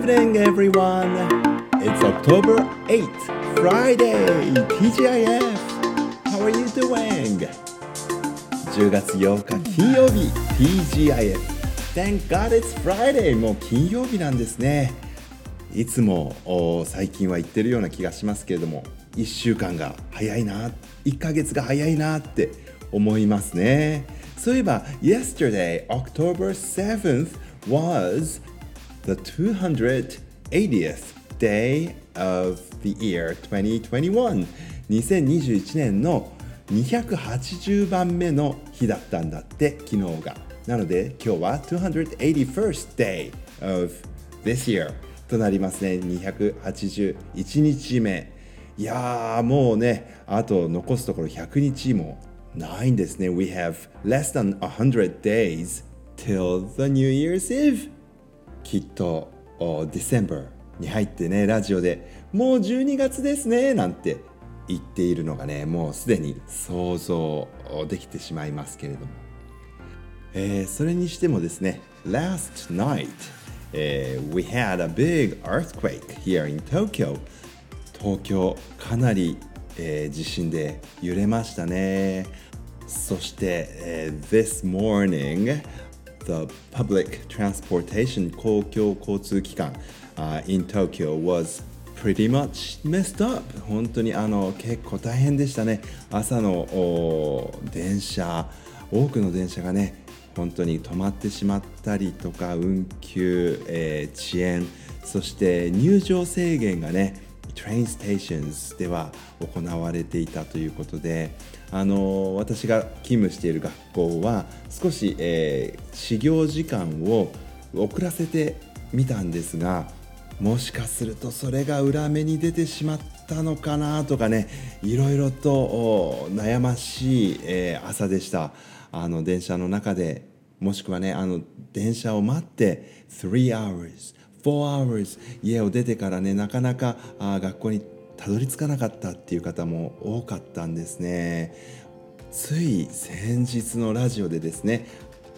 evening, everyone. It's October 8th, Friday, TGIF. How are you doing? 10月8日金曜日 TGIF Thank God it's Friday もう金曜日なんですねいつも最近は言ってるような気がしますけれども1週間が早いな1ヶ月が早いなって思いますねそういえば Yesterday October 7th was the 280th day of the year 2021 2021年の280番目の日だったんだって昨日がなので今日は 281st day of this year となりますね281日目いやーもうねあと残すところ100日もないんですね We have less than 100 days till the New Year's Eve きっと December に入ってねラジオでもう12月ですねなんて言っているのがねもうすでに想像できてしまいますけれども、えー、それにしてもですね Last night、えー、we had a big earthquake here in Tokyo 東京かなり、えー、地震で揺れましたね。そして、えー、This morning the public transportation 公共交通機関、uh, in Tokyo was pretty much messed up 本当にあの結構大変でしたね。朝の電車多くの電車がね本当に止まってしまったりとか運休、えー、遅延そして入場制限がね train stations では行われていたということであの私が勤務している学校は少し、えー、始業時間を遅らせてみたんですがもしかするとそれが裏目に出てしまったのかなとかねいろいろと悩ましい、えー、朝でした。あの電車の中でもしくはねあの電車を待って3 hours hours. 家を出てからねなかなかあ学校にたどり着かなかったっていう方も多かったんですね。つい先日のラジオでですね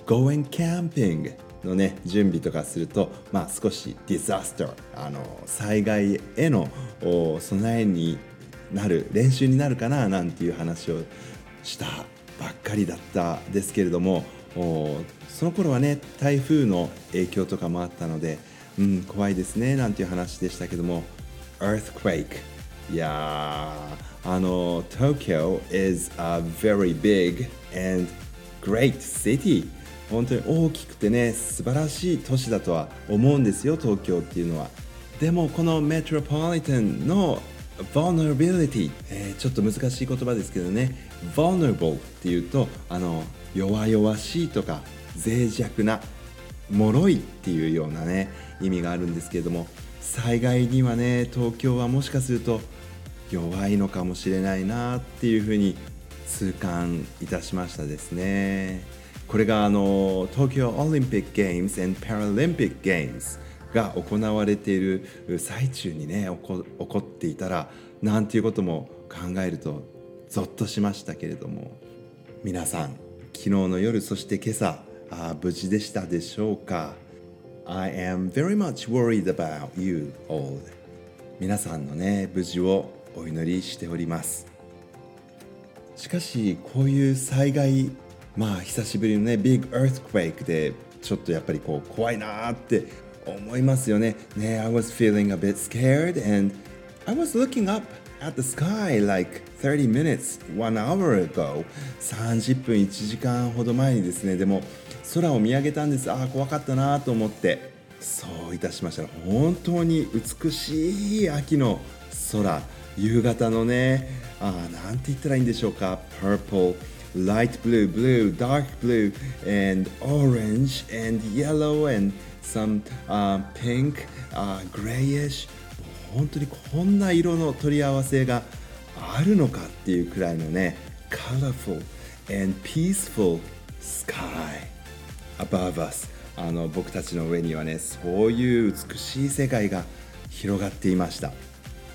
Going Camping のね準備とかすると、まあ、少しディザスターあの災害への備えになる練習になるかななんていう話をしたばっかりだったですけれどもその頃はね台風の影響とかもあったので、うん、怖いですねなんていう話でしたけども。Earthquake いやあの Tokyo is a very big and great city 本当に大きくてね素晴らしい都市だとは思うんですよ東京っていうのは。でもこのメトロポリタンの vulnerability、えー、ちょっと難しい言葉ですけどね。vulnerable っていうとあの弱々しいとか脆弱な脆いっていうようなね。意味があるんですけれども災害にはね東京はもしかすると弱いのかもしれないなっていうふうに痛感いたしましたですね。これがあの東京オリンピックゲームズパラリンピックゲームズが行われている最中にね起こっていたらなんていうことも考えるとゾッとしましたけれども皆さん昨日の夜そして今朝あ無事でしたでしょうか？I am very much worried about you all 皆さんのね無事をお祈りしておりますしかしこういう災害まあ久しぶりのねビッグエースクエイクでちょっとやっぱりこう怖いなって思いますよね。ね I was feeling a bit scared and I was looking up at the sky like 30 minutes, one hour ago 30分1時間ほど前にですねでも空を見上げたんですああ怖かったなと思ってそういたしました本当に美しい秋の空夕方のねあなんて言ったらいいんでしょうか purple light blue, blue, dark blue, and orange, and yellow, and some uh, pink, uh, grayish 本当にこんな色の取り合わせがあるのかっていうくらいのね colorful and peaceful sky above us あの僕たちの上にはねそういう美しい世界が広がっていました、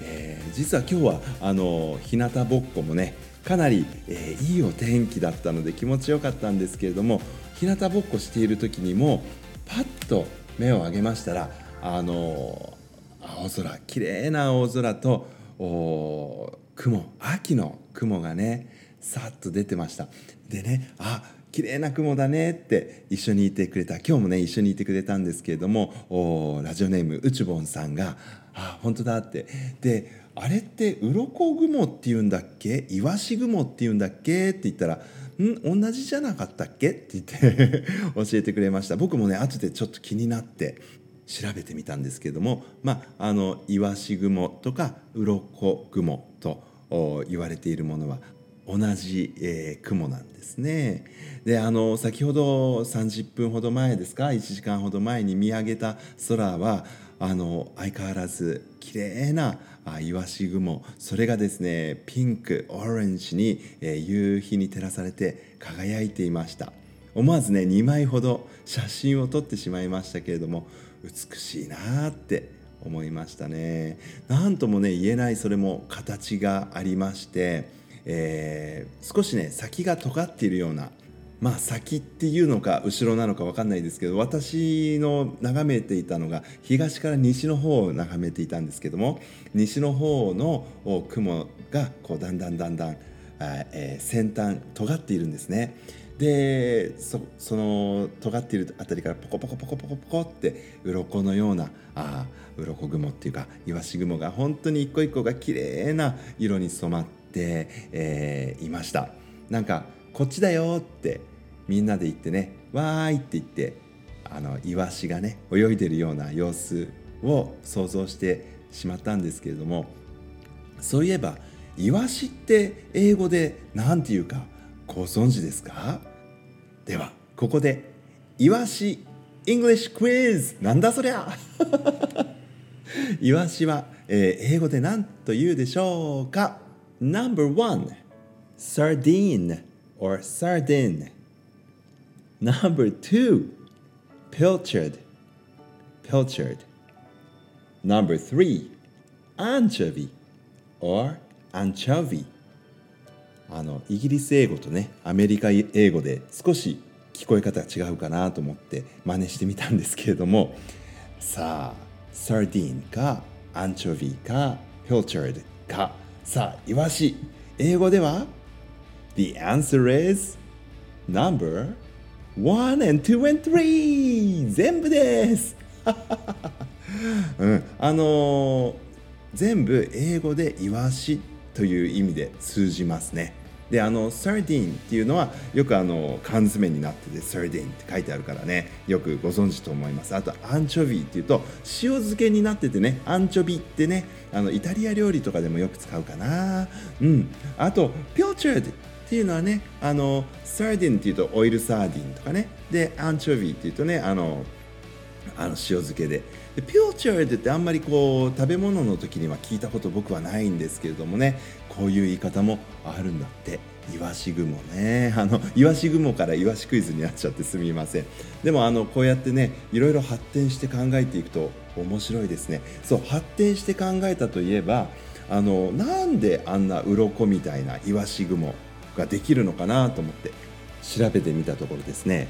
えー、実は今日はあの日向ぼっこもねかなり、えー、いいお天気だったので気持ちよかったんですけれども日向ぼっこしている時にもパッと目を上げましたらあの青空綺麗な青空と雲秋の雲がねさっと出てました。でねあ綺麗な雲だねって一緒にいてくれた。今日もね一緒にいてくれたんですけれどもラジオネームうちぼんさんが「あ本当だ」って。であれって鱗雲っていうんだっけ？イワシ雲っていうんだっけ？って言ったら「ん？同じじゃなかったっけ?」って言って 教えてくれました。僕もね後でちょっと気になって。調べてみたんですけれどもまああのイワシ雲とか鱗雲と言われているものは同じ、えー、雲なんですね。であの先ほど30分ほど前ですか1時間ほど前に見上げた空はあの相変わらず綺麗なイワシ雲それがですねピンクオレンジに、えー、夕日に照らされて輝いていました思わずね2枚ほど写真を撮ってしまいましたけれども美しいなって思いましたね何ともね言えないそれも形がありましてえー、少しね先が尖っているようなまあ先っていうのか後ろなのか分かんないですけど私の眺めていたのが東から西の方を眺めていたんですけども西の方の雲がこうだんだんだんだん、えー、先端尖っているんですね。でその尖っているあたりからポコポコポコポコポコって鱗のようなあ鱗雲っていうかイワシ雲が本当に一個一個が綺麗な色に染まって、えー、いました。なんかこっちだよってみんなで言ってねわーいって言ってあのイワシがね泳いでるような様子を想像してしまったんですけれどもそういえばイワシって英語で何て言うかご存知ですかではここでイワシ English Quiz なんだそりゃイワシは、えー、英語で何と言うでしょうか Number one, sardine or sardine. Number two, pilchard, pilchard. Number 3 anchovy or anchovy. あのイギリス英語とねアメリカ英語で少し聞こえ方が違うかなと思って真似してみたんですけれどもさあサーディーンかアンチョビかピルチャードかさあ、イワシ。英語では ?The answer is number one and two and three! 全部です、うん、あのー、全部英語でイワシってという意味で通じますね。であのサーディンっていうのはよくあの缶詰になっててサーディンって書いてあるからねよくご存知と思います。あとアンチョビーっていうと塩漬けになっててねアンチョビってねあのイタリア料理とかでもよく使うかな。うん。あとピョーチャードっていうのはねあのサーディンっていうとオイルサーディンとかね。でアンチョビーっていうとねあのあの塩漬けで。でピューチャードってあんまりこう食べ物の時には聞いたこと僕はないんですけれどもね。こういう言い方もあるんだって。イワシ雲ね。あのイワシ雲からイワシクイズになっちゃってすみません。でもあのこうやってねいろいろ発展して考えていくと面白いですね。そう発展して考えたといえばあのなんであんな鱗みたいなイワシ雲ができるのかなと思って調べてみたところですね。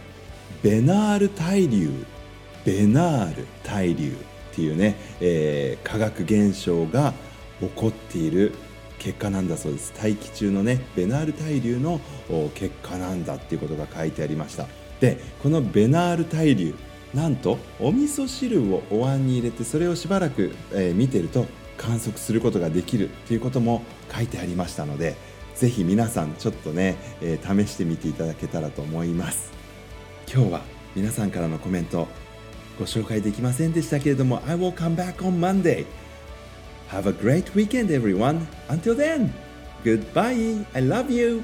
ベナール対流ベナール対流っていうね、えー、化学現象が起こっている結果なんだそうです。大気中のねベナール対流の結果なんだっていうことが書いてありました。でこのベナール対流なんとお味噌汁をお椀に入れてそれをしばらく、えー、見てると観測することができるということも書いてありましたのでぜひ皆さんちょっとね、えー、試してみていただけたらと思います。今日は皆さんからのコメントご紹介できませんでしたけれども I will come back on Monday Have a great weekend everyone Until then Goodbye I love you